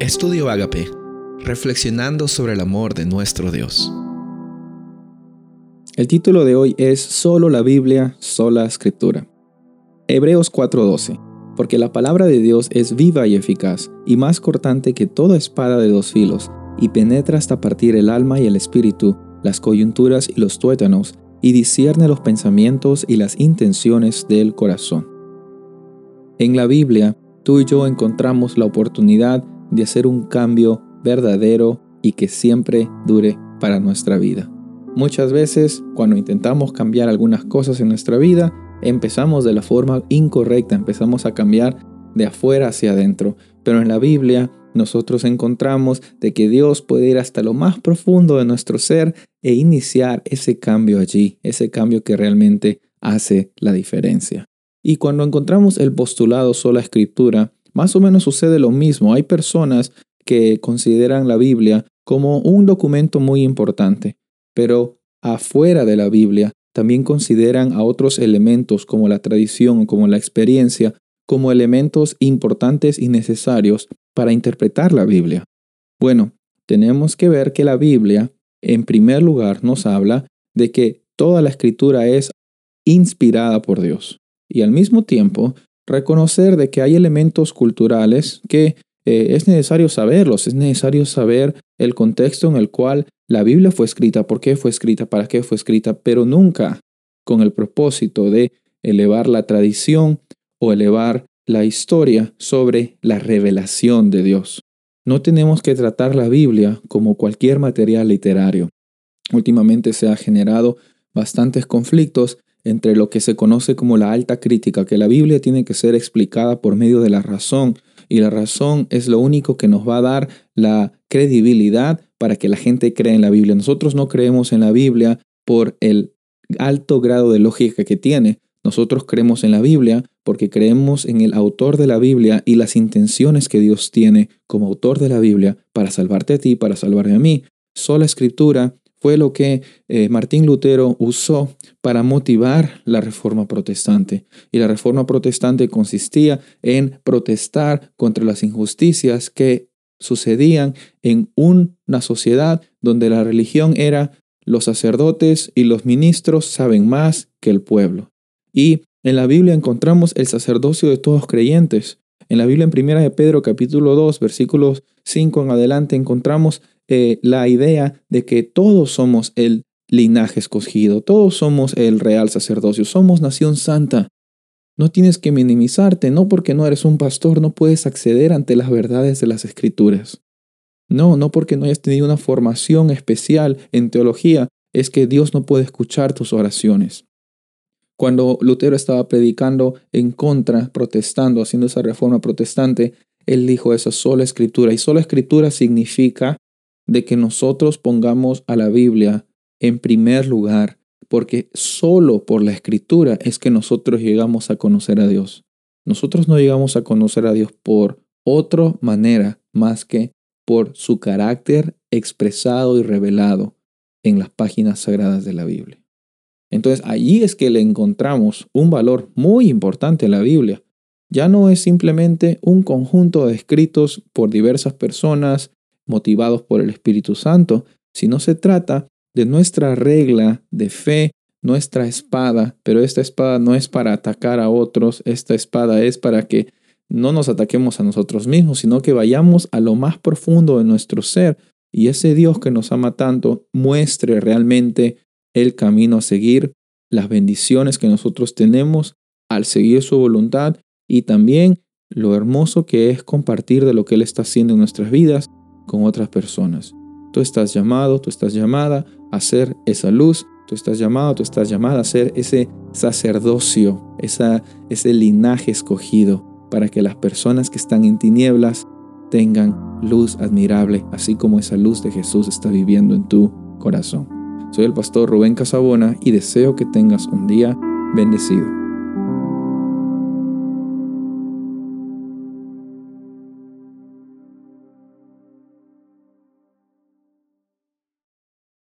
Estudio Agape, reflexionando sobre el amor de nuestro Dios. El título de hoy es Solo la Biblia, sola escritura. Hebreos 4:12. Porque la palabra de Dios es viva y eficaz, y más cortante que toda espada de dos filos, y penetra hasta partir el alma y el espíritu, las coyunturas y los tuétanos, y discierne los pensamientos y las intenciones del corazón. En la Biblia, tú y yo encontramos la oportunidad de hacer un cambio verdadero y que siempre dure para nuestra vida. Muchas veces, cuando intentamos cambiar algunas cosas en nuestra vida, empezamos de la forma incorrecta, empezamos a cambiar de afuera hacia adentro. Pero en la Biblia nosotros encontramos de que Dios puede ir hasta lo más profundo de nuestro ser e iniciar ese cambio allí, ese cambio que realmente hace la diferencia. Y cuando encontramos el postulado sola escritura, más o menos sucede lo mismo. Hay personas que consideran la Biblia como un documento muy importante, pero afuera de la Biblia también consideran a otros elementos como la tradición o como la experiencia como elementos importantes y necesarios para interpretar la Biblia. Bueno, tenemos que ver que la Biblia, en primer lugar, nos habla de que toda la escritura es inspirada por Dios. Y al mismo tiempo, reconocer de que hay elementos culturales que eh, es necesario saberlos, es necesario saber el contexto en el cual la Biblia fue escrita, por qué fue escrita, para qué fue escrita, pero nunca con el propósito de elevar la tradición o elevar la historia sobre la revelación de Dios. No tenemos que tratar la Biblia como cualquier material literario. Últimamente se ha generado bastantes conflictos entre lo que se conoce como la alta crítica, que la Biblia tiene que ser explicada por medio de la razón, y la razón es lo único que nos va a dar la credibilidad para que la gente crea en la Biblia. Nosotros no creemos en la Biblia por el alto grado de lógica que tiene. Nosotros creemos en la Biblia porque creemos en el autor de la Biblia y las intenciones que Dios tiene como autor de la Biblia para salvarte a ti, para salvarme a mí. Sola escritura fue lo que eh, Martín Lutero usó para motivar la reforma protestante. Y la reforma protestante consistía en protestar contra las injusticias que sucedían en una sociedad donde la religión era los sacerdotes y los ministros saben más que el pueblo. Y en la Biblia encontramos el sacerdocio de todos creyentes. En la Biblia en Primera de Pedro capítulo 2 versículos 5 en adelante encontramos eh, la idea de que todos somos el linaje escogido, todos somos el real sacerdocio, somos nación santa. No tienes que minimizarte, no porque no eres un pastor, no puedes acceder ante las verdades de las escrituras. No, no porque no hayas tenido una formación especial en teología, es que Dios no puede escuchar tus oraciones. Cuando Lutero estaba predicando en contra, protestando, haciendo esa reforma protestante, él dijo esa sola escritura. Y sola escritura significa de que nosotros pongamos a la Biblia en primer lugar, porque solo por la escritura es que nosotros llegamos a conocer a Dios. Nosotros no llegamos a conocer a Dios por otra manera más que por su carácter expresado y revelado en las páginas sagradas de la Biblia. Entonces allí es que le encontramos un valor muy importante en la Biblia. Ya no es simplemente un conjunto de escritos por diversas personas motivados por el Espíritu Santo, sino se trata de nuestra regla de fe, nuestra espada, pero esta espada no es para atacar a otros, esta espada es para que no nos ataquemos a nosotros mismos, sino que vayamos a lo más profundo de nuestro ser. Y ese Dios que nos ama tanto muestre realmente el camino a seguir, las bendiciones que nosotros tenemos al seguir su voluntad y también lo hermoso que es compartir de lo que Él está haciendo en nuestras vidas con otras personas. Tú estás llamado, tú estás llamada a ser esa luz, tú estás llamado, tú estás llamada a ser ese sacerdocio, esa, ese linaje escogido para que las personas que están en tinieblas tengan luz admirable, así como esa luz de Jesús está viviendo en tu corazón. Soy el pastor Rubén Casabona y deseo que tengas un día bendecido.